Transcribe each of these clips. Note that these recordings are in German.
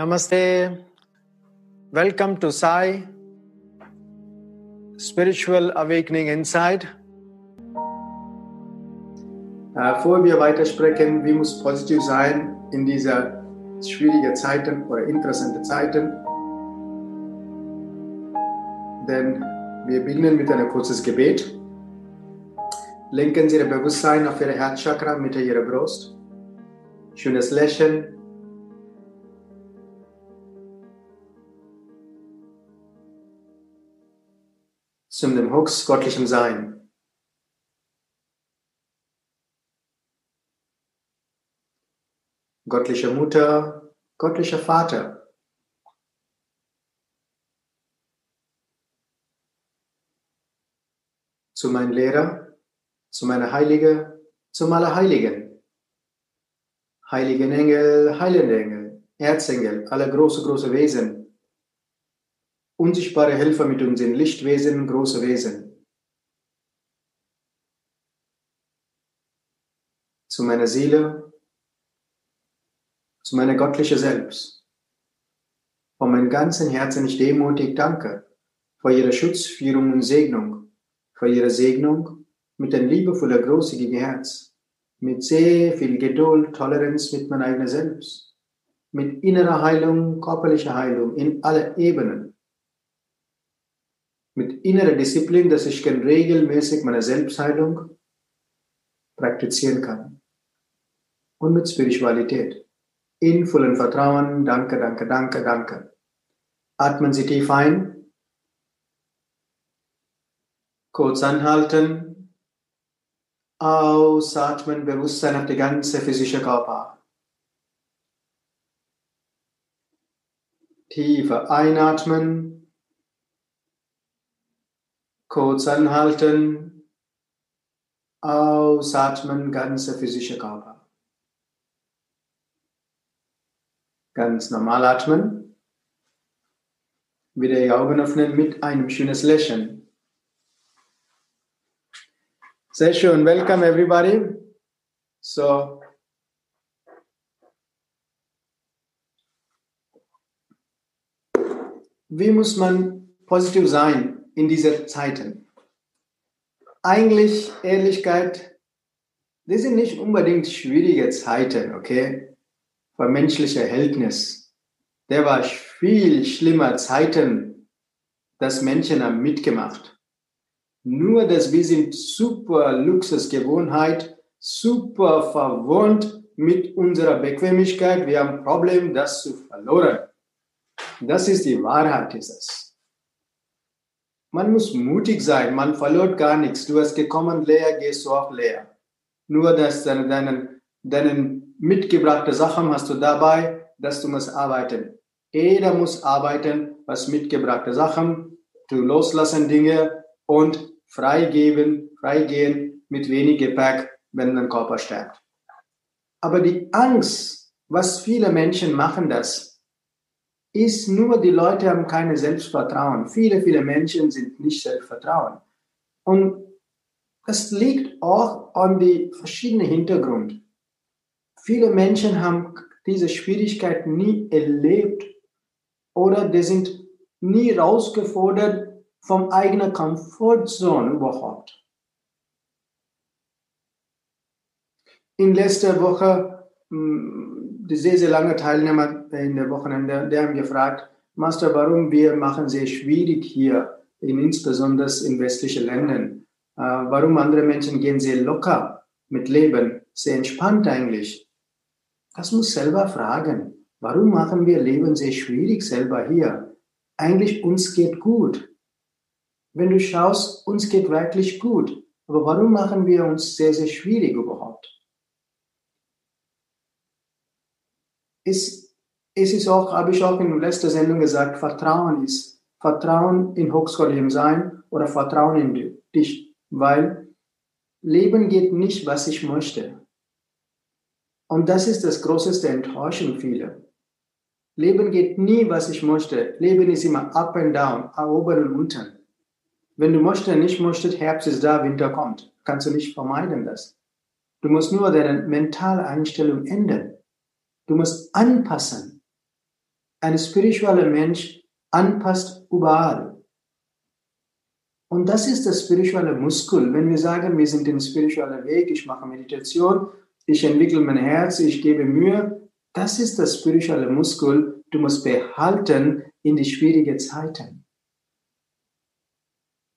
Namaste. Welcome to Sai Spiritual Awakening Inside. Äh, bevor wir weitersprechen, wie muss positiv sein in dieser schwierigen Zeiten oder interessanten Zeiten? Denn wir beginnen mit einem kurzes Gebet. Lenken Sie Ihr Bewusstsein auf Ihre Herzchakra Mitte Ihrer Brust. Schönes Lächeln, zum dem Hooks göttlichem Sein. Göttliche Mutter, göttlicher Vater. Zu meinem Lehrer, zu meiner Heilige, zum Allerheiligen. Heiligen Engel, heilende Engel, Erzengel, alle große, große Wesen, unsichtbare Helfer mit uns sind Lichtwesen, große Wesen. Zu meiner Seele, zu meiner göttlichen Selbst. Von meinem ganzen Herzen ich demutig danke für Ihre Schutzführung und Segnung, für Ihre Segnung mit ein liebevoller, großzügiger Herz, mit sehr viel Geduld, Toleranz mit meinem eigenen Selbst, mit innerer Heilung, körperlicher Heilung in alle Ebenen mit innerer Disziplin, dass ich regelmäßig meine Selbstheilung praktizieren kann. Und mit Spiritualität. In vollem Vertrauen. Danke, danke, danke, danke. Atmen Sie tief ein. Kurz anhalten. Ausatmen, Bewusstsein auf die ganze physische Körper. Tiefer einatmen. Kurz anhalten, ausatmen, ganze physische Körper. Ganz normal atmen. Wieder die Augen öffnen mit einem schönes Lächeln. Sehr schön. Welcome everybody. So, wie muss man positiv sein? In dieser Zeiten. Eigentlich, Ehrlichkeit, das sind nicht unbedingt schwierige Zeiten, okay? Für menschliche Verhältnis. Der war viel schlimmer Zeiten, das Menschen haben mitgemacht. Nur, dass wir sind super Luxusgewohnheit, super verwohnt mit unserer Bequemlichkeit. Wir haben ein Problem, das zu verloren. Das ist die Wahrheit, ist. Man muss mutig sein, man verliert gar nichts. Du hast gekommen leer, gehst du auch leer. Nur, dass deine, deine, deine mitgebrachte Sachen hast du dabei, dass du musst arbeiten. Jeder muss arbeiten, was mitgebrachte Sachen, du loslassen Dinge und freigeben, freigehen mit wenig Gepäck, wenn dein Körper stärkt. Aber die Angst, was viele Menschen machen das, ist nur, die Leute haben keine Selbstvertrauen. Viele, viele Menschen sind nicht Selbstvertrauen. Und das liegt auch an die verschiedenen Hintergrund. Viele Menschen haben diese Schwierigkeit nie erlebt oder die sind nie rausgefordert vom eigenen Komfortzone überhaupt. In letzter Woche hm, sehr, sehr lange Teilnehmer in der Wochenende, die haben gefragt, Master, warum wir machen sehr schwierig hier, in, insbesondere in westlichen Ländern. Äh, warum andere Menschen gehen sehr locker mit Leben, sehr entspannt eigentlich. Das muss selber fragen. Warum machen wir Leben sehr schwierig selber hier? Eigentlich uns geht gut. Wenn du schaust, uns geht wirklich gut. Aber warum machen wir uns sehr, sehr schwierig überhaupt? Ist, es ist auch, habe ich auch in letzter Sendung gesagt, Vertrauen ist Vertrauen in hochschuligem Sein oder Vertrauen in dich, weil Leben geht nicht, was ich möchte. Und das ist das größte Enttäuschung vieler. Leben geht nie, was ich möchte. Leben ist immer up and down, oben und unten. Wenn du möchtest, nicht möchtest, Herbst ist da, Winter kommt. Kannst du nicht vermeiden das. Du musst nur deine mentale Einstellung ändern. Du musst anpassen. ein spiritueller Mensch anpasst überall. Und das ist das spirituelle Muskel. Wenn wir sagen, wir sind den spirituellen Weg, ich mache Meditation, ich entwickle mein Herz, ich gebe Mühe, das ist das spirituelle Muskel. Du musst behalten in die schwierigen Zeiten.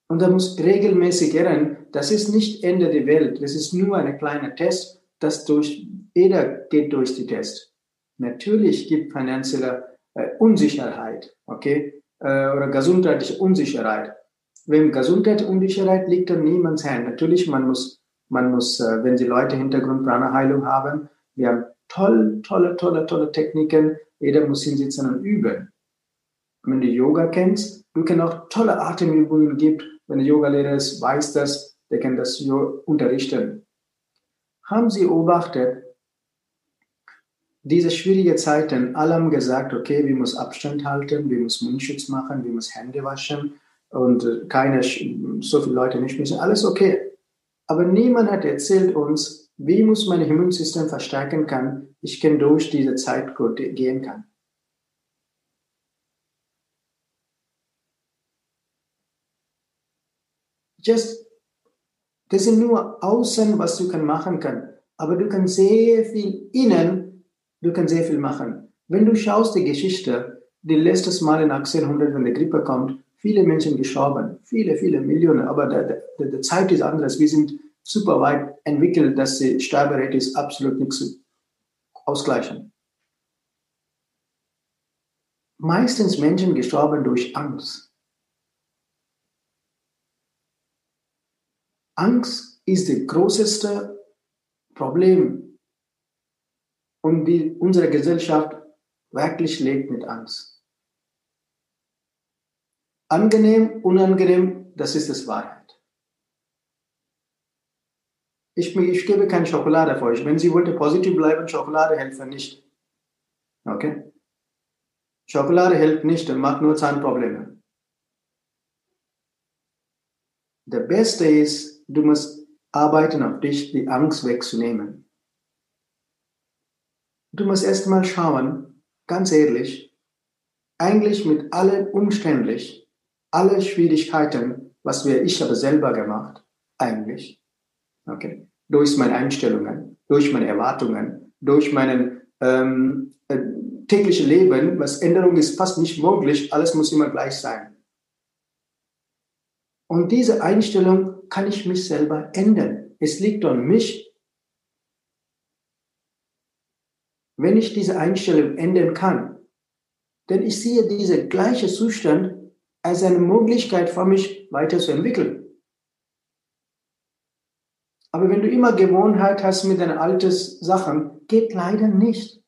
Und da muss regelmäßig erinnern, das ist nicht Ende der Welt. Das ist nur ein kleiner Test, das durch, jeder geht durch die Test. Natürlich gibt finanzielle äh, Unsicherheit, okay, äh, oder gesundheitliche Unsicherheit. Wenn gesundheitliche Unsicherheit liegt an niemands Hand. Natürlich, man muss, man muss, äh, wenn Sie Leute Hintergrund Prana-Heilung haben, wir haben toll, tolle, tolle, tolle Techniken. Jeder muss hinsitzen und üben. wenn du Yoga kennst, du kannst auch tolle Atemübungen geben. Wenn der Yogalehrer ist, weiß das, der kann das unterrichten. Haben Sie beobachtet, diese schwierigen Zeiten, alle haben gesagt, okay, wir müssen Abstand halten, wir müssen Mundschutz machen, wir müssen Hände waschen und äh, keine, so viele Leute nicht müssen, alles okay. Aber niemand hat erzählt uns, wie muss mein Immunsystem verstärken kann, ich kann durch diese Zeit gut gehen kann. Just, das sind nur außen, was du kann machen kann. Aber du kannst sehr viel innen, du kannst sehr viel machen. Wenn du schaust die Geschichte, die letztes Mal in 1800, wenn die Grippe kommt, viele Menschen gestorben, viele, viele Millionen, aber der, der, der Zeit ist anders. Wir sind super weit entwickelt, dass die Sterberate ist absolut nichts ausgleichen. Meistens Menschen gestorben durch Angst. Angst ist das größte Problem und die unsere Gesellschaft wirklich lebt mit Angst. Angenehm, unangenehm, das ist das Wahrheit. Ich, ich gebe keine Schokolade für euch. Wenn Sie wollen positiv bleiben, Schokolade hilft nicht. Okay? Schokolade hilft nicht und macht nur Zahnprobleme. Der Beste ist, du musst arbeiten auf dich, die Angst wegzunehmen. Du musst erst mal schauen, ganz ehrlich, eigentlich mit allen Umständen, alle Schwierigkeiten, was wir, ich habe selber gemacht, eigentlich. Okay. Durch meine Einstellungen, durch meine Erwartungen, durch mein ähm, äh, tägliche Leben, was Änderung ist fast nicht möglich, alles muss immer gleich sein. Und diese Einstellung kann ich mich selber ändern. Es liegt an mich. Wenn ich diese Einstellung ändern kann, denn ich sehe diese gleiche Zustand als eine Möglichkeit für mich weiterzuentwickeln. Aber wenn du immer Gewohnheit hast mit deinen alten Sachen, geht leider nicht.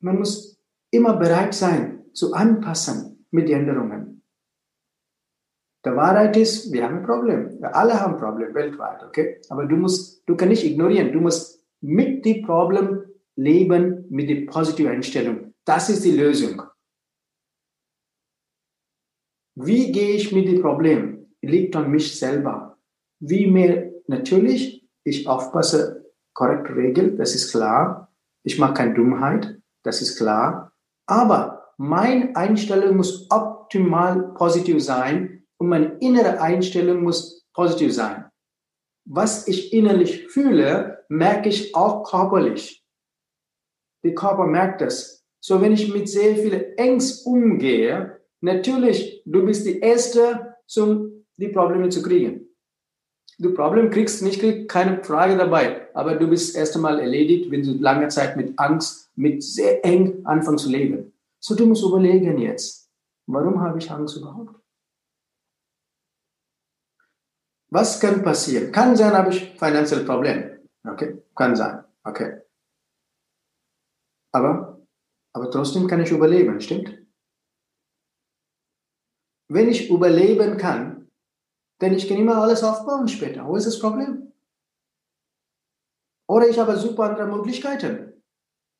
Man muss immer bereit sein, zu anpassen mit Änderungen. Der Wahrheit ist, wir haben ein Problem. Wir alle haben ein Problem weltweit, okay? Aber du musst, du kannst nicht ignorieren. Du musst mit dem Problem leben mit der positiven Einstellung. Das ist die Lösung. Wie gehe ich mit dem Problem? Liegt an mich selber. Wie mir natürlich, ich aufpasse, korrekt regel, das ist klar. Ich mache keine Dummheit, das ist klar. Aber meine Einstellung muss optimal positiv sein und meine innere Einstellung muss positiv sein. Was ich innerlich fühle, merke ich auch körperlich. Der Körper merkt das. So, wenn ich mit sehr viel Ängst umgehe, natürlich, du bist die Erste, um die Probleme zu kriegen. Du Problem kriegst nicht, kriegst keine Frage dabei, aber du bist erst einmal erledigt, wenn du lange Zeit mit Angst, mit sehr eng anfängst zu leben. So, du musst überlegen jetzt, warum habe ich Angst überhaupt? Was kann passieren? Kann sein, habe ich finanzielle Probleme. Okay, kann sein. Okay. Aber, aber trotzdem kann ich überleben, stimmt? Wenn ich überleben kann, dann ich kann immer alles aufbauen später. Wo ist das Problem? Oder ich habe super andere Möglichkeiten.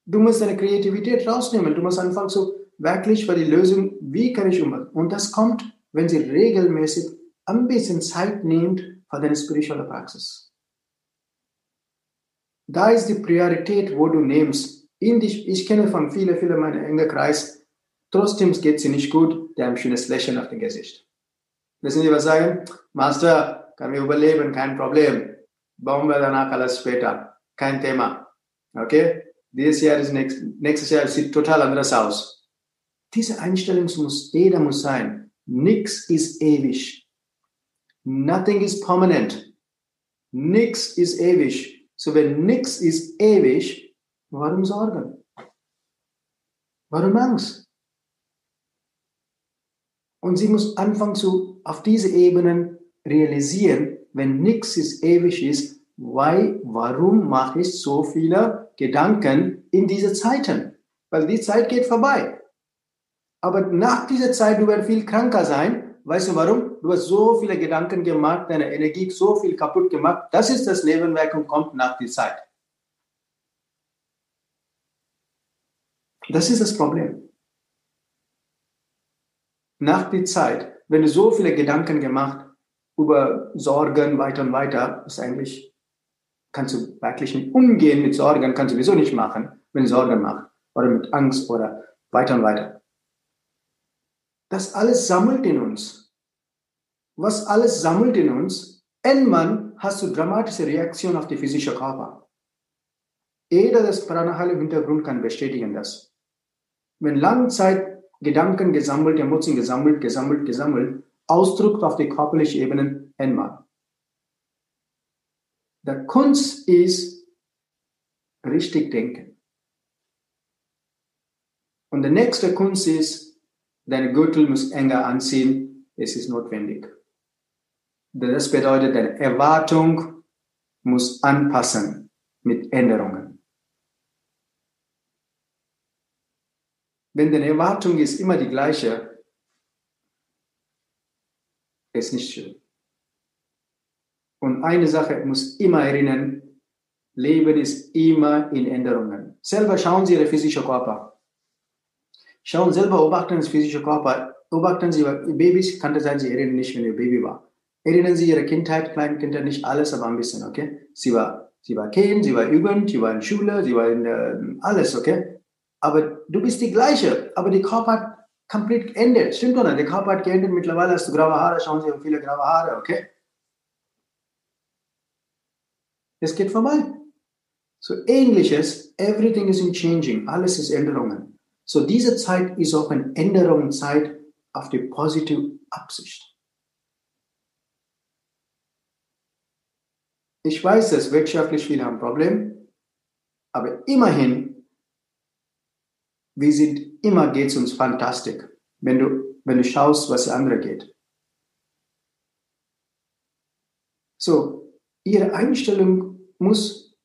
Du musst deine Kreativität rausnehmen. Du musst anfangen so wirklich für die Lösung, wie kann ich umgehen. Und das kommt, wenn sie regelmäßig ein bisschen Zeit nimmt für deine spirituelle Praxis. Da ist die Priorität, wo du nimmst. Dich, ich kenne von vielen, vielen meiner engen Kreis, trotzdem geht sie nicht gut, die haben ein schönes Lächeln auf dem Gesicht. Wissen Sie, was sagen? Master, kann wir überleben, kein Problem. Bauen wir danach alles später. Kein Thema. Okay? Dieses Jahr ist nächstes, nächstes Jahr sieht total anders aus. Diese Einstellung muss, jeder muss sein. Nix ist ewig. Nothing is permanent. Nix ist ewig. So wenn nix ist ewig, warum Sorgen? Warum Angst? Und sie muss anfangen zu, auf diese Ebenen realisieren, wenn nichts ist ewig ist, why, warum mache ich so viele Gedanken in diese Zeiten? Weil die Zeit geht vorbei. Aber nach dieser Zeit, du wirst viel kranker sein. Weißt du warum? Du hast so viele Gedanken gemacht, deine Energie so viel kaputt gemacht. Das ist das Nebenwirkung, kommt nach der Zeit. Das ist das Problem. Nach der Zeit, wenn du so viele Gedanken gemacht über Sorgen weiter und weiter, ist eigentlich, kannst du wirklich nicht umgehen mit Sorgen, kannst du sowieso nicht machen, wenn du Sorgen machst. Oder mit Angst oder weiter und weiter. Das alles sammelt in uns. Was alles sammelt in uns, irgendwann hast du dramatische Reaktion auf die physische Körper. Jeder das Pranahal im Hintergrund kann bestätigen das. Wenn lange Zeit Gedanken gesammelt, Emotionen gesammelt, gesammelt, gesammelt, ausdrückt auf die körperliche Ebene einmal. Der Kunst ist richtig denken. Und der nächste Kunst ist, deine Gürtel muss enger anziehen, es ist notwendig. Das bedeutet, deine Erwartung muss anpassen mit Änderungen. Wenn deine Erwartung ist immer die gleiche, ist nicht schön. Und eine Sache muss immer erinnern, Leben ist immer in Änderungen. Selber schauen Sie Ihre physische Körper. Schauen selber, beobachten das physische Körper. Beobachten Sie Babys, kann das sein, Sie erinnern nicht, wenn Ihr Baby war. Erinnern Sie Ihre Kindheit, kleinen Kinder, nicht alles, aber ein bisschen, okay? Sie war, sie war Kind, sie war Jugend, sie war in Schule, sie war in äh, alles, okay? Aber du bist die gleiche, aber die Körper hat komplett geändert. Stimmt oder? Der Körper hat geändert, mittlerweile hast du graue Haare, schauen Sie, viele graue Haare, okay? Es geht vorbei. So ähnliches, everything is in changing, alles ist Änderungen. So diese Zeit ist auch eine Änderungszeit auf die positive Absicht. Ich weiß, dass wirtschaftlich viele haben Problem, aber immerhin, wir sind, immer geht es uns fantastisch, wenn du, wenn du schaust, was andere geht. So, ihre Einstellung muss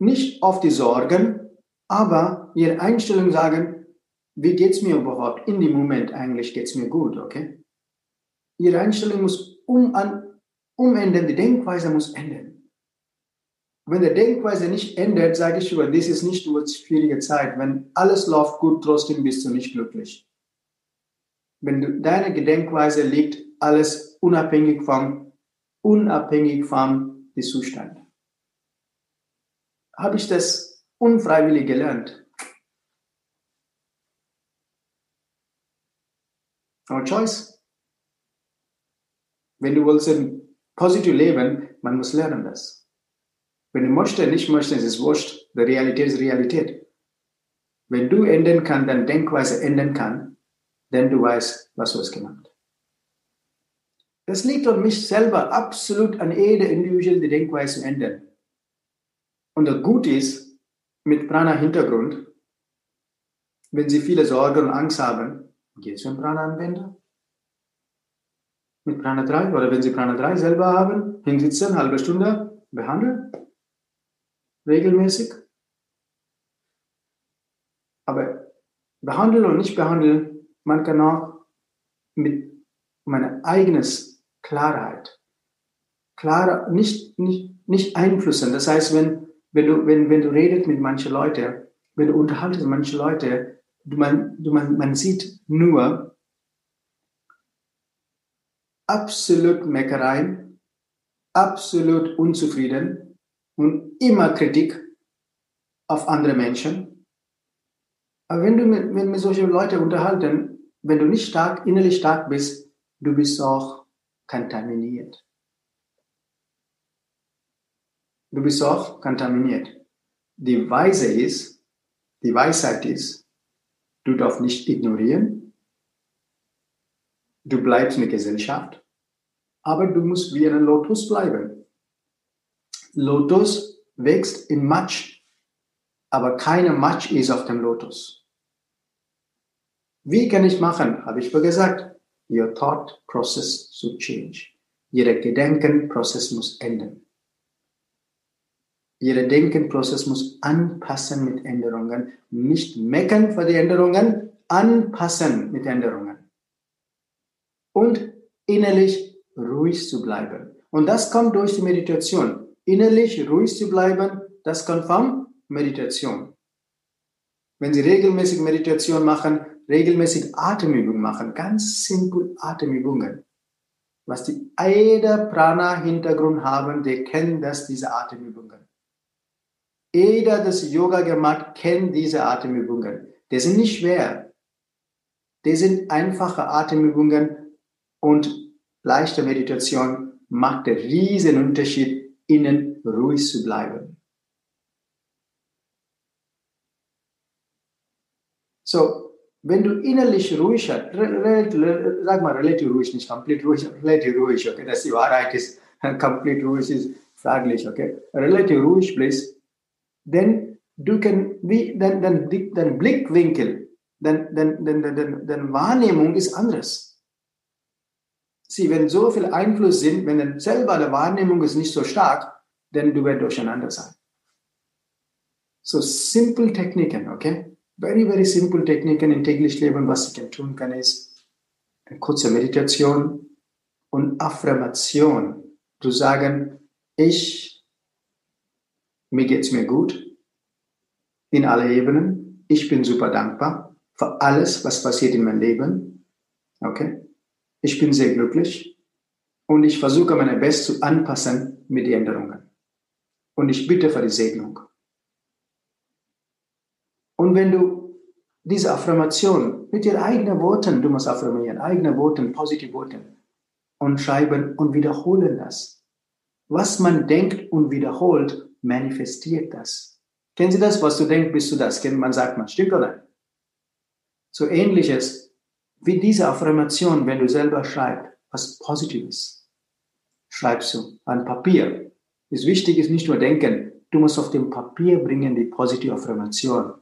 nicht auf die Sorgen, aber ihre Einstellung sagen, wie geht's mir überhaupt? In dem Moment eigentlich geht's mir gut, okay? Ihre Einstellung muss um an, umändern, die Denkweise muss ändern. Wenn die Denkweise nicht ändert, sage ich über, das ist nicht nur schwierige Zeit. Wenn alles läuft gut, trotzdem bist du nicht glücklich. Wenn du, deine Gedenkweise liegt alles unabhängig vom, unabhängig vom Zustand. Habe ich das unfreiwillig gelernt. No choice. Wenn du willst ein positiv leben, man muss lernen das. Wenn du möchtest, nicht möchtest, ist es wurscht. Die Realität ist Realität. Wenn du ändern kannst, deine Denkweise ändern kann, dann du weißt, was du hast gemacht. Das liegt an mich selber, absolut an jeder Individual die Denkweise zu ändern. Und das Gute ist, mit Prana-Hintergrund, wenn Sie viele Sorgen und Angst haben, geht zum Prana-Anwender. Mit Prana 3 oder wenn Sie Prana 3 selber haben, hinsitzen, halbe Stunde, behandeln regelmäßig. Aber behandeln und nicht behandeln, man kann auch mit meiner eigenen Klarheit, klarer, nicht, nicht, nicht einflussen. Das heißt, wenn, wenn du, wenn, wenn du redest mit manchen Leuten, wenn du unterhaltest mit manchen Leuten, du, man, du, man, man sieht nur absolut Meckereien, absolut unzufrieden, und immer Kritik auf andere Menschen. Aber wenn du mit, mit, mit solchen Leuten unterhalten, wenn du nicht stark, innerlich stark bist, du bist auch kontaminiert. Du bist auch kontaminiert. Die Weise ist, die Weisheit ist, du darfst nicht ignorieren. Du bleibst in der Gesellschaft, aber du musst wie ein Lotus bleiben. Lotus wächst in Matsch, aber keine Matsch ist auf dem Lotus. Wie kann ich machen? Habe ich gesagt. Your thought process should change. Jeder Gedankenprozess muss enden. Jeder Denkenprozess muss anpassen mit Änderungen. Nicht meckern für die Änderungen, anpassen mit Änderungen. Und innerlich ruhig zu bleiben. Und das kommt durch die Meditation. Innerlich ruhig zu bleiben, das kommt vom Meditation. Wenn Sie regelmäßig Meditation machen, regelmäßig Atemübungen machen, ganz simpel Atemübungen. Was die Aida Prana Hintergrund haben, die kennen das, diese Atemübungen. Jeder, das Yoga gemacht, kennt diese Atemübungen. Die sind nicht schwer. Die sind einfache Atemübungen und leichte Meditation macht den riesen Unterschied, innen ruhig zu bleiben. So, wenn du innerlich ruhig sag mal relativ ruhig, nicht komplett ruhig, relativ ruhig, okay, dass die Wahrheit ist, komplett ruhig ist fraglich, okay, relativ ruhig bist, denn du wie, dein, dein, dein Blickwinkel, dein, dein, dein, dein, deine Wahrnehmung ist anders. Sie, wenn so viel Einfluss sind, wenn dann selber die Wahrnehmung ist nicht so stark, dann du wirst durcheinander sein. So simple Techniken, okay? Very, very simple Techniken im täglichen Leben, was ich tun kann, ist eine kurze Meditation und Affirmation. Zu sagen, ich mir geht's mir gut in alle Ebenen. Ich bin super dankbar für alles, was passiert in meinem Leben. Okay? Ich bin sehr glücklich und ich versuche meine Best zu anpassen mit den Änderungen. Und ich bitte für die Segnung. Und wenn du diese Affirmation mit ihren eigenen Worten, du musst affirmieren, eigene Worten, positive Worten und schreiben und wiederholen das. Was man denkt und wiederholt, manifestiert das. Kennen Sie das? Was du denkst, bist du das. Man, sagt man. Stimmt oder? So ähnliches wie diese Affirmation, wenn du selber schreibst, was Positives. Schreibst du an Papier. Das Wichtige ist nicht nur denken, du musst auf dem Papier bringen die positive Affirmation.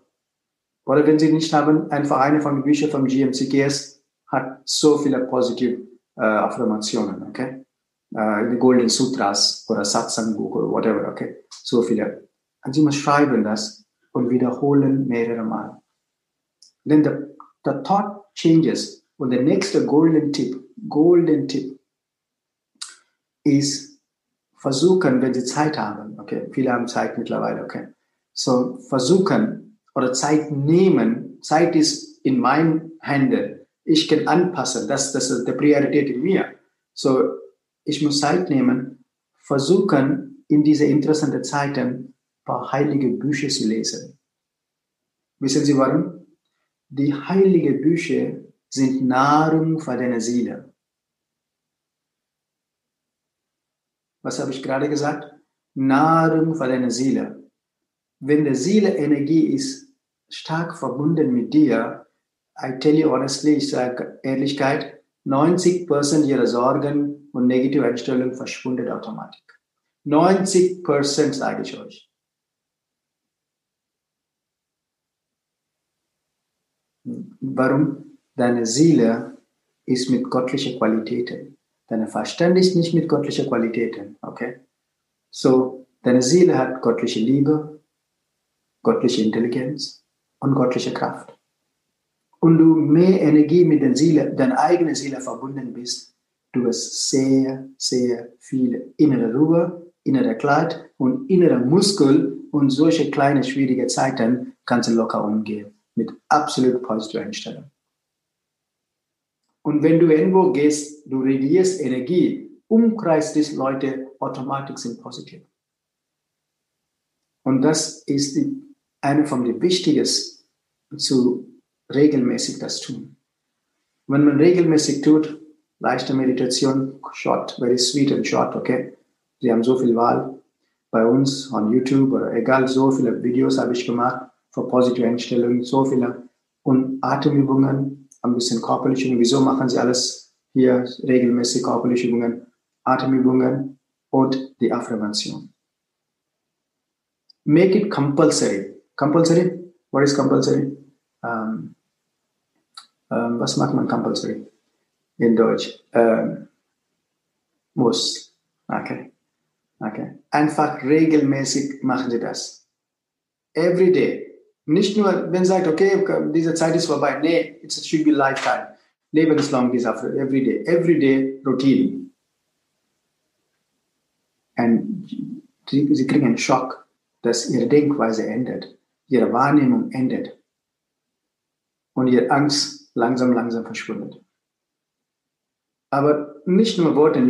Oder wenn Sie nicht haben, einfach eine von den Büchern vom GMCGS hat so viele positive äh, Affirmationen, okay? Äh, die Golden Sutras oder Satsang Buch oder whatever, okay? So viele. Und Sie muss schreiben das und wiederholen mehrere Mal. Then the, the thought changes. Und der nächste Golden Tipp, Golden Tipp ist versuchen, wenn Sie Zeit haben, okay? Viele haben Zeit mittlerweile, okay? So versuchen oder Zeit nehmen. Zeit ist in meinen Händen. Ich kann anpassen. Das, das ist die Priorität in mir. So ich muss Zeit nehmen, versuchen, in diese interessanten Zeiten ein paar heilige Bücher zu lesen. Wissen Sie warum? Die heiligen Bücher sind Nahrung für deine Seele. Was habe ich gerade gesagt? Nahrung für deine Seele. Wenn die Seele Energie ist, stark verbunden mit dir, I tell you honestly, ich sage Ehrlichkeit, 90% ihrer Sorgen und negative Einstellung verschwindet automatisch. 90% sage ich euch. Warum? Deine Seele ist mit göttlichen Qualitäten. Deine Verstand ist nicht mit göttlichen Qualitäten. Okay? So, deine Seele hat göttliche Liebe, göttliche Intelligenz und göttliche Kraft. Und du mehr Energie mit der Seele, deiner eigenen Seele verbunden bist, Du wirst sehr, sehr viel innere Ruhe, innere Klarheit und innere Muskel und solche kleine schwierige Zeiten kannst du locker umgehen mit absolut positiver Einstellung. Und wenn du irgendwo gehst, du reagierst Energie, umkreist dich Leute automatisch sind positiv. Und das ist die eine von den Wichtigsten zu regelmäßig das tun. Wenn man regelmäßig tut, leichte Meditation, short, very sweet and short, okay? Sie haben so viel Wahl bei uns on YouTube oder egal, so viele Videos habe ich gemacht für positive Einstellungen, so viele und Atemübungen, ein bisschen körperliche Übungen. Wieso machen Sie alles hier regelmäßig körperliche Übungen, Atemübungen und die Affirmation? Make it compulsory. Compulsory? What is compulsory? Um, um, was macht man compulsory in Deutsch? Um, muss. Okay. Okay. Einfach regelmäßig machen Sie das. Every day. Nicht nur, wenn Sie sagt, okay, diese Zeit ist vorbei. Nee, it should be lifetime. Lebenslang diese every day. Every day Routine. Und Sie kriegen einen Schock, dass Ihre Denkweise endet, Ihre Wahrnehmung endet und Ihre Angst langsam, langsam verschwindet. Aber nicht nur Worte,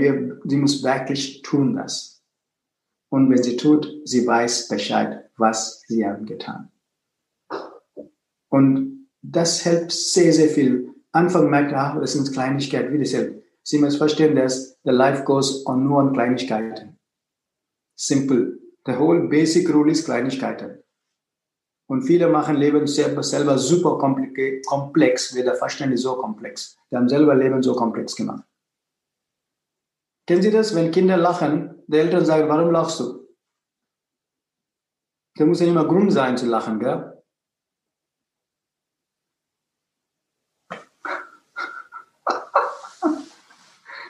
sie muss wirklich tun das. Und wenn sie tut, sie weiß Bescheid, was sie haben getan. Und das hilft sehr, sehr viel. Anfang merkt, ach, das sind Kleinigkeiten, wie das hilft. Sie muss verstehen, dass the life goes on nur an Kleinigkeiten. Simple. The whole basic rule ist Kleinigkeiten. Und viele machen Leben selber, selber super komplex, wird der Verständnis so komplex. Die haben selber Leben so komplex gemacht. Kennen Sie das, wenn Kinder lachen, die Eltern sagen, warum lachst du? Da muss ja mal Grund sein zu lachen, gell?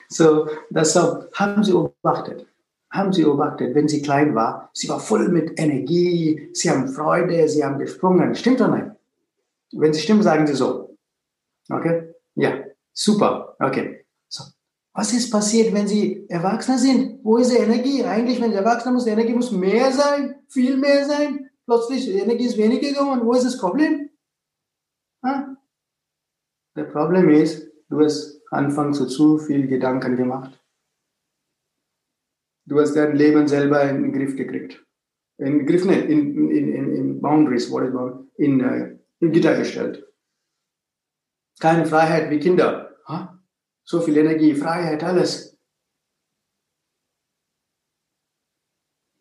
So, das haben Sie beobachtet. Haben Sie beobachtet, wenn sie klein war, sie war voll mit Energie, sie haben Freude, sie haben gesprungen. Stimmt oder nein? Wenn sie stimmt, sagen Sie so. Okay? Ja, super. Okay. So. Was ist passiert, wenn Sie Erwachsene sind? Wo ist die Energie? Eigentlich, wenn Sie Erwachsene muss, die Energie muss mehr sein, viel mehr sein. Plötzlich, die Energie ist weniger geworden. Wo ist das Problem? Das Problem ist, du hast anfangs zu zu viel Gedanken gemacht. Du hast dein Leben selber in den Griff gekriegt. In Griff nicht, in, in, in, in Boundaries, in, uh, in Gitter gestellt. Keine Freiheit wie Kinder. Ha? so viel Energie, Freiheit, alles.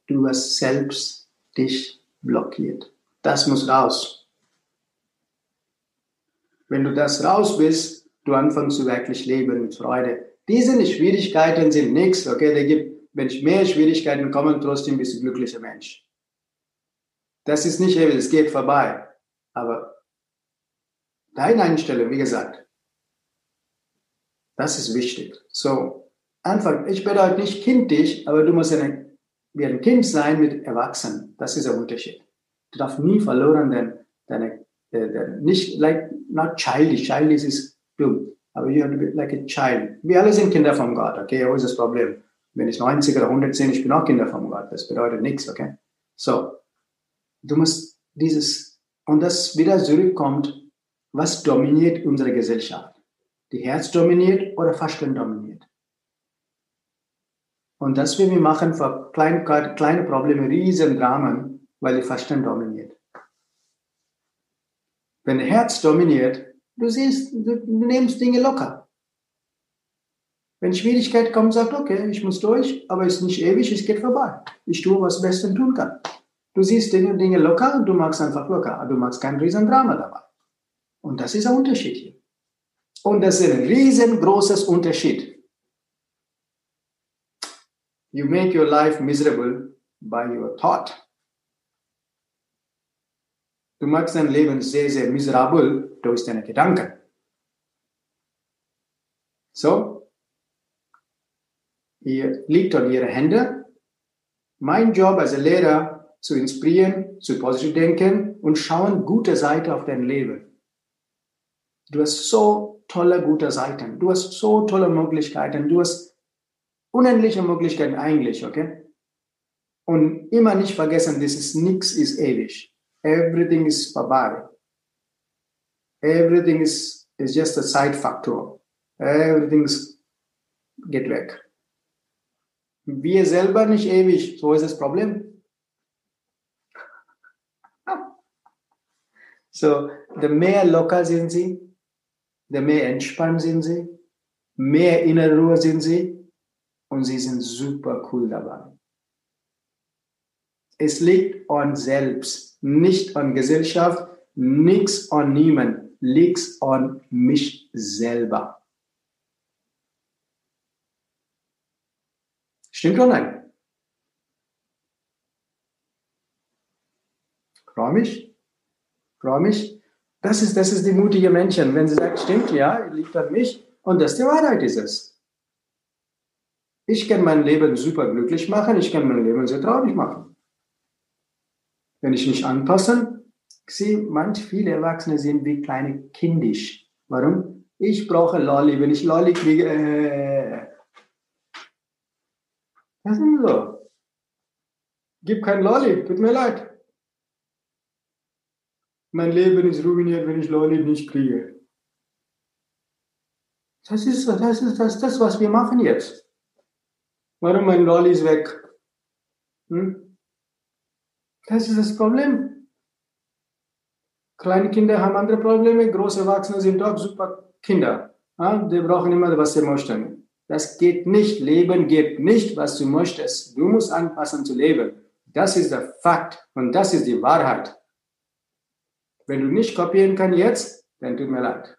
Du hast selbst dich blockiert. Das muss raus. Wenn du das raus bist, du anfängst zu wirklich leben mit Freude. Diese Schwierigkeiten sind nichts, okay? Da gibt, wenn mehr Schwierigkeiten kommen, trotzdem bist du glücklicher Mensch. Das ist nicht ewig, es geht vorbei. Aber deine Einstellung, wie gesagt, das ist wichtig. So, Anfang, ich bedeutet nicht kindisch, aber du musst eine, wie ein Kind sein mit Erwachsenen. Das ist der Unterschied. Du darfst nie verloren, denn deine, deine, nicht like, not childish. Childish ist dumm. Aber you have to be like a child. Wir alle sind Kinder von Gott, okay? Wo ist das Problem? Wenn ich 90 oder 110, ich bin auch Kinder von Gott. Das bedeutet nichts, okay? So, du musst dieses, und das wieder zurückkommt, was dominiert unsere Gesellschaft? die Herz dominiert oder Verstand dominiert. Und das will wir machen für kleine, kleine Probleme, riesen Dramen, weil der Verstand dominiert. Wenn Herz dominiert, du siehst, du, nimmst Dinge locker. Wenn Schwierigkeit kommt, sagt, okay, ich muss durch, aber es ist nicht ewig, es geht vorbei. Ich tue, was Besten tun kann. Du siehst Dinge, Dinge locker und du magst einfach locker. Du magst kein riesen Drama dabei. Und das ist der Unterschied hier. Und das ist ein riesengroßes Unterschied. You make your life miserable by your thought. Du machst dein Leben sehr, sehr miserabel durch deine Gedanken. So, ihr liegt an ihre Hände. Mein Job als Lehrer zu inspirieren, zu positiv denken und schauen gute Seite auf dein Leben. Du hast so tolle, gute Seiten. Du hast so tolle Möglichkeiten. Du hast unendliche Möglichkeiten eigentlich, okay? Und immer nicht vergessen, das nichts ist ewig. Everything is vorbei. Everything is, is just a side factor. Everything is, geht weg. Wir selber nicht ewig. So ist das Problem. So, der mehr locker sind sie, der mehr entspannt sind sie, mehr innere Ruhe sind sie und sie sind super cool dabei. Es liegt an selbst, nicht an Gesellschaft, nichts an niemand, liegt an mich selber. Stimmt oder nein? Freue mich. Das ist, das ist die mutige Menschen. Wenn sie sagt, stimmt, ja, liegt an mich. Und das die Wahrheit ist es. Ich kann mein Leben super glücklich machen. Ich kann mein Leben sehr traurig machen. Wenn ich mich anpasse, sie, manch viele Erwachsene sind wie kleine kindisch. Warum? Ich brauche Lolli. Wenn ich Lolli kriege, äh, das ist so. Gib kein Lolli, tut mir leid. Mein Leben ist ruiniert, wenn ich Lolli nicht kriege. Das ist, das ist das, das, was wir machen jetzt. Warum mein Lolli ist weg? Hm? Das ist das Problem. Kleine Kinder haben andere Probleme, große Erwachsene sind auch super Kinder. Ja? Die brauchen immer, was sie möchten. Das geht nicht. Leben geht nicht, was du möchtest. Du musst anpassen zu leben. Das ist der Fakt und das ist die Wahrheit. Wenn du nicht kopieren kannst jetzt, dann tut mir leid.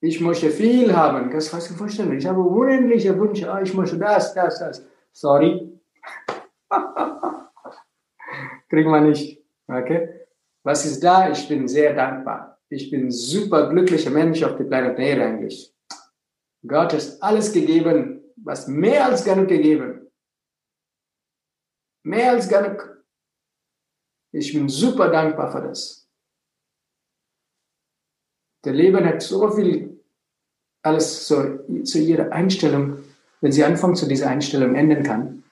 Ich möchte viel haben. Das kannst du vorstellen. Ich habe unendliche Wünsche. Oh, ich möchte das, das, das. Sorry. Kriegen wir nicht. Okay? Was ist da? Ich bin sehr dankbar. Ich bin super glücklicher Mensch auf dem Planet Erde eigentlich. Gott hat alles gegeben, was mehr als genug gegeben. Mehr als genug. Ich bin super dankbar für das. Der Leben hat so viel, alles so, zu ihrer Einstellung, wenn sie anfangen zu dieser Einstellung ändern kann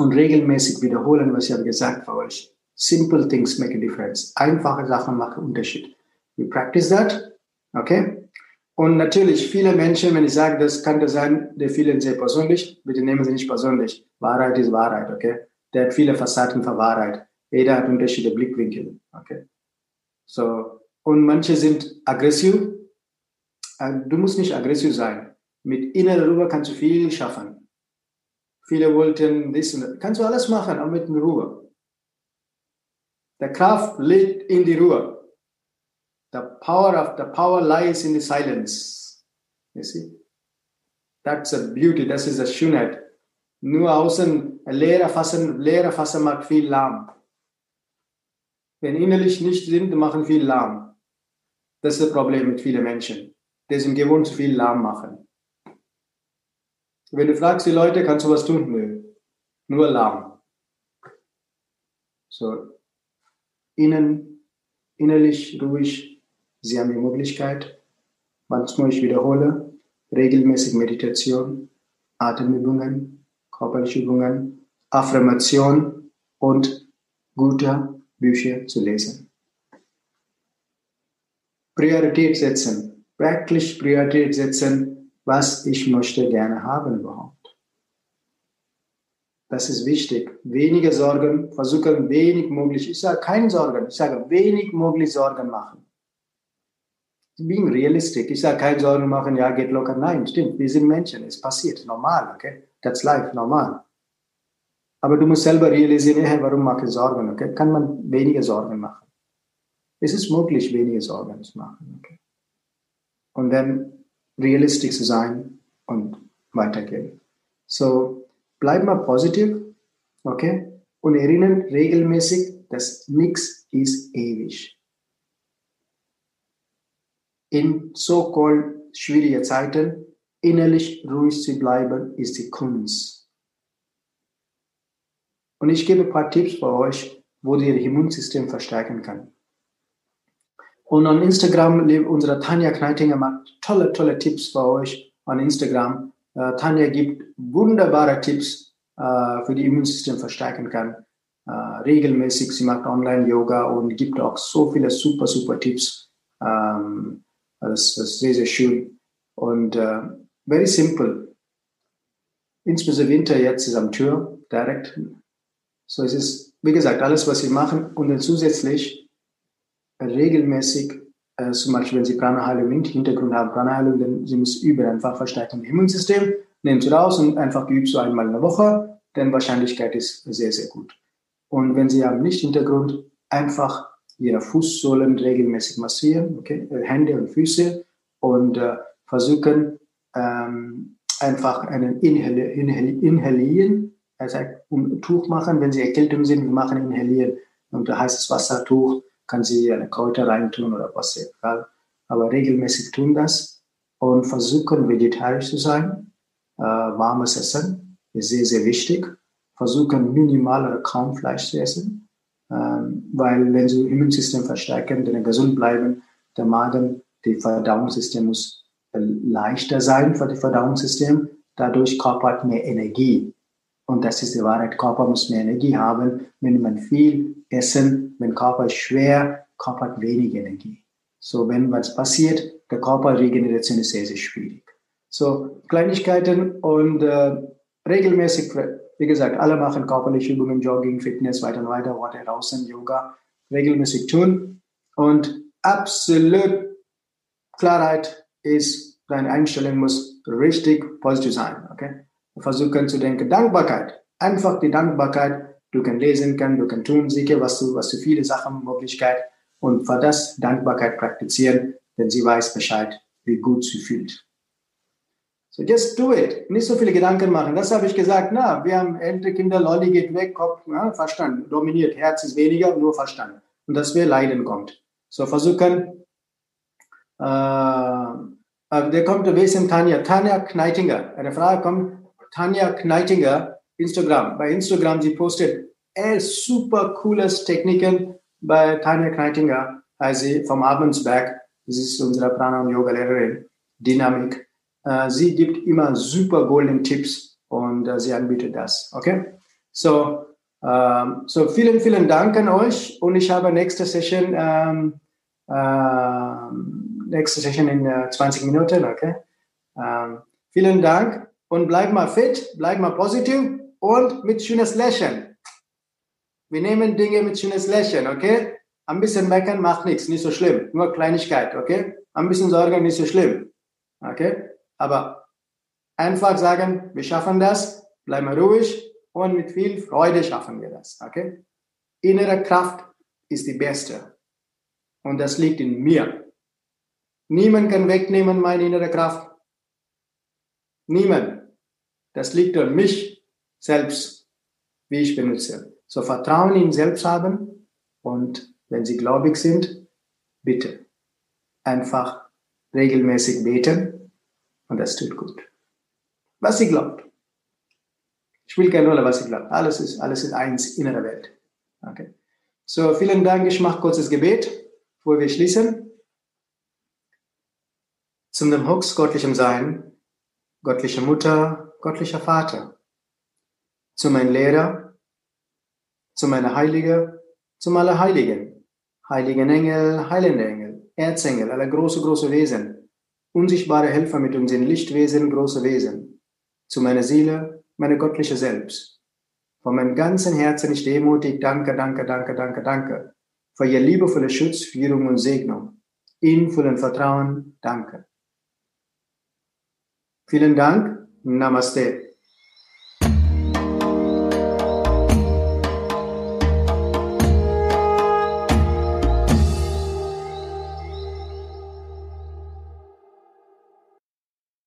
und regelmäßig wiederholen, was ich habe gesagt für euch. Simple things make a difference. Einfache Sachen machen Unterschied. We practice that. Okay? Und natürlich, viele Menschen, wenn ich sage, das kann das sein, die fühlen sehr persönlich. Bitte nehmen Sie nicht persönlich. Wahrheit ist Wahrheit, okay? Der hat viele Fassaden für Wahrheit. Jeder hat unterschiedliche Blickwinkel, okay? So, und manche sind aggressiv. Äh, du musst nicht aggressiv sein. Mit innerer Ruhe kannst du viel schaffen. Viele wollten das. Kannst du alles machen, aber mit Ruhe. Der Kraft liegt in die Ruhe. The power of the power lies in the silence. You see? That's a beauty, das ist das Schönheit. Nur außen leere Fassen, leere Fassen macht viel lahm. Wenn innerlich nicht sind, machen viel lahm. Das ist das Problem mit vielen Menschen. Die sind gewohnt, viel lahm machen. Wenn du fragst die Leute, kannst du was tun? Nö. Nur lahm. So, innen, innerlich ruhig, Sie haben die Möglichkeit, manchmal ich wiederhole, regelmäßig Meditation, Atemübungen, körperliche Übungen, Affirmation und gute Bücher zu lesen. Priorität setzen, wirklich Priorität setzen, was ich möchte gerne haben überhaupt. Das ist wichtig. Weniger Sorgen, versuchen wenig möglich. Ich sage keine Sorgen, ich sage wenig möglich Sorgen machen being realistic. Ich sage, keine Sorgen machen, ja, geht locker. Nein, stimmt, wir sind Menschen, es passiert, normal, okay? That's life, normal. Aber du musst selber realisieren, hey, warum mache ich Sorgen, okay? Kann man weniger Sorgen machen? Es ist möglich, weniger Sorgen zu machen, okay? Und dann realistisch zu sein und weitergehen. So, bleib mal positiv, okay? Und erinnern regelmäßig, dass nichts ist ewig in so-called schwierigen Zeiten innerlich ruhig zu bleiben, ist die Kunst. Und ich gebe ein paar Tipps für euch, wo ihr Immunsystem verstärken kann. Und an Instagram, unsere Tanja Kneitinger macht tolle, tolle Tipps für euch an Instagram. Uh, Tanja gibt wunderbare Tipps uh, für die Immunsystem verstärken kann. Uh, regelmäßig, sie macht Online-Yoga und gibt auch so viele super, super Tipps. Ähm, das, das ist sehr, sehr schön. Und äh, very simple. Insbesondere Winter jetzt ist am Tür, direkt. So es ist wie gesagt, alles, was Sie machen und dann zusätzlich regelmäßig, äh, zum Beispiel, wenn Sie Prana-Heilung im Hintergrund haben, Prana-Heilung, dann Sie müssen üben, einfach verstärken im Immunsystem, nehmen Sie raus und einfach geübt so einmal in der Woche, denn Wahrscheinlichkeit ist sehr, sehr gut. Und wenn Sie haben nicht Hintergrund, einfach Ihre Fußsohlen regelmäßig massieren, okay, äh, Hände und Füße und äh, versuchen ähm, einfach einen Inhali Inhali Inhalieren, also ein Tuch machen, wenn Sie Erkältung sind, wir machen Inhalieren und heißes Wassertuch, kann Sie eine Kräuter reintun oder was egal, aber regelmäßig tun das und versuchen vegetarisch zu sein, äh, warmes Essen ist sehr, sehr wichtig, versuchen minimal oder kaum Fleisch zu essen, ähm, weil wenn Sie Immunsystem verstärken, dann gesund bleiben, der Magen, das Verdauungssystem muss leichter sein für das Verdauungssystem. Dadurch Körper hat mehr Energie. Und das ist die Wahrheit. Körper muss mehr Energie haben. Wenn man viel essen, wenn Körper ist schwer, Körper hat wenig Energie. So, wenn was passiert, der Körperregeneration ist sehr, sehr schwierig. So, Kleinigkeiten und äh, regelmäßig, wie gesagt, alle machen körperliche Übungen, Jogging, Fitness, weiter und weiter, weiter draußen, Yoga, regelmäßig tun und absolut Klarheit ist, deine Einstellung muss richtig positiv sein. Okay? Versuchen zu denken, Dankbarkeit. Einfach die Dankbarkeit. Du kannst lesen, kann, du kannst tun, sicher, was du, was du viele Sachen, Möglichkeit und für das Dankbarkeit praktizieren, denn sie weiß Bescheid, wie gut sie fühlt. So just do it. Nicht so viele Gedanken machen. Das habe ich gesagt. Na, wir haben ältere Kinder, Lolli geht weg, Kopf, ja, Verstand dominiert. Herz ist weniger, nur Verstand. Und dass wir Leiden kommt. So versuchen, äh, äh, der kommt, ist denn Tanja? Tanja Kneitinger. Eine Frage kommt, Tanja Kneitinger, Instagram. Bei Instagram, sie postet äh, super cooles Techniken bei Tanja Kneitinger, heißt sie vom Abensberg. Das ist unsere Prana- und Yoga-Lehrerin, Dynamik. Äh, sie gibt immer super golden Tipps und äh, sie anbietet das. Okay? So, ähm, so vielen, vielen Dank an euch und ich habe nächste Session ähm, ähm, nächste Session in 20 äh, Minuten, okay? Vielen Dank und bleib mal fit, bleib mal positiv und mit schönes Lächeln. Wir nehmen Dinge mit schönes Lächeln, okay? Ein bisschen meckern macht nichts, nicht so schlimm, nur Kleinigkeit, okay? Ein bisschen Sorge, nicht so schlimm, okay? Aber einfach sagen, wir schaffen das, bleiben ruhig und mit viel Freude schaffen wir das, okay? Innere Kraft ist die beste und das liegt in mir. Niemand kann wegnehmen meine innere Kraft. Niemand. Das liegt an mich selbst, wie ich benutze. So Vertrauen in selbst haben und wenn Sie gläubig sind, bitte einfach regelmäßig beten und das tut gut. Was Sie glaubt. Spielt keine Rolle, was Sie glaubt. Alles ist, alles ist eins in der Welt. Okay. So, vielen Dank. Ich mache kurzes Gebet, bevor wir schließen zum dem Hux göttlichem Sein, göttliche Mutter, göttlicher Vater, zu meinem Lehrer, zu meiner Heilige, zum Allerheiligen, heiligen Engel, heilende Engel, Erzengel, alle große, große Wesen, unsichtbare Helfer mit uns in Lichtwesen, große Wesen, zu meiner Seele, meine göttliche Selbst. Von meinem ganzen Herzen ich demutig danke, danke, danke, danke, danke für ihr liebevolle Schutz, Führung und Segnung. Ihnen vollen Vertrauen, danke. Vielen Dank. Namaste.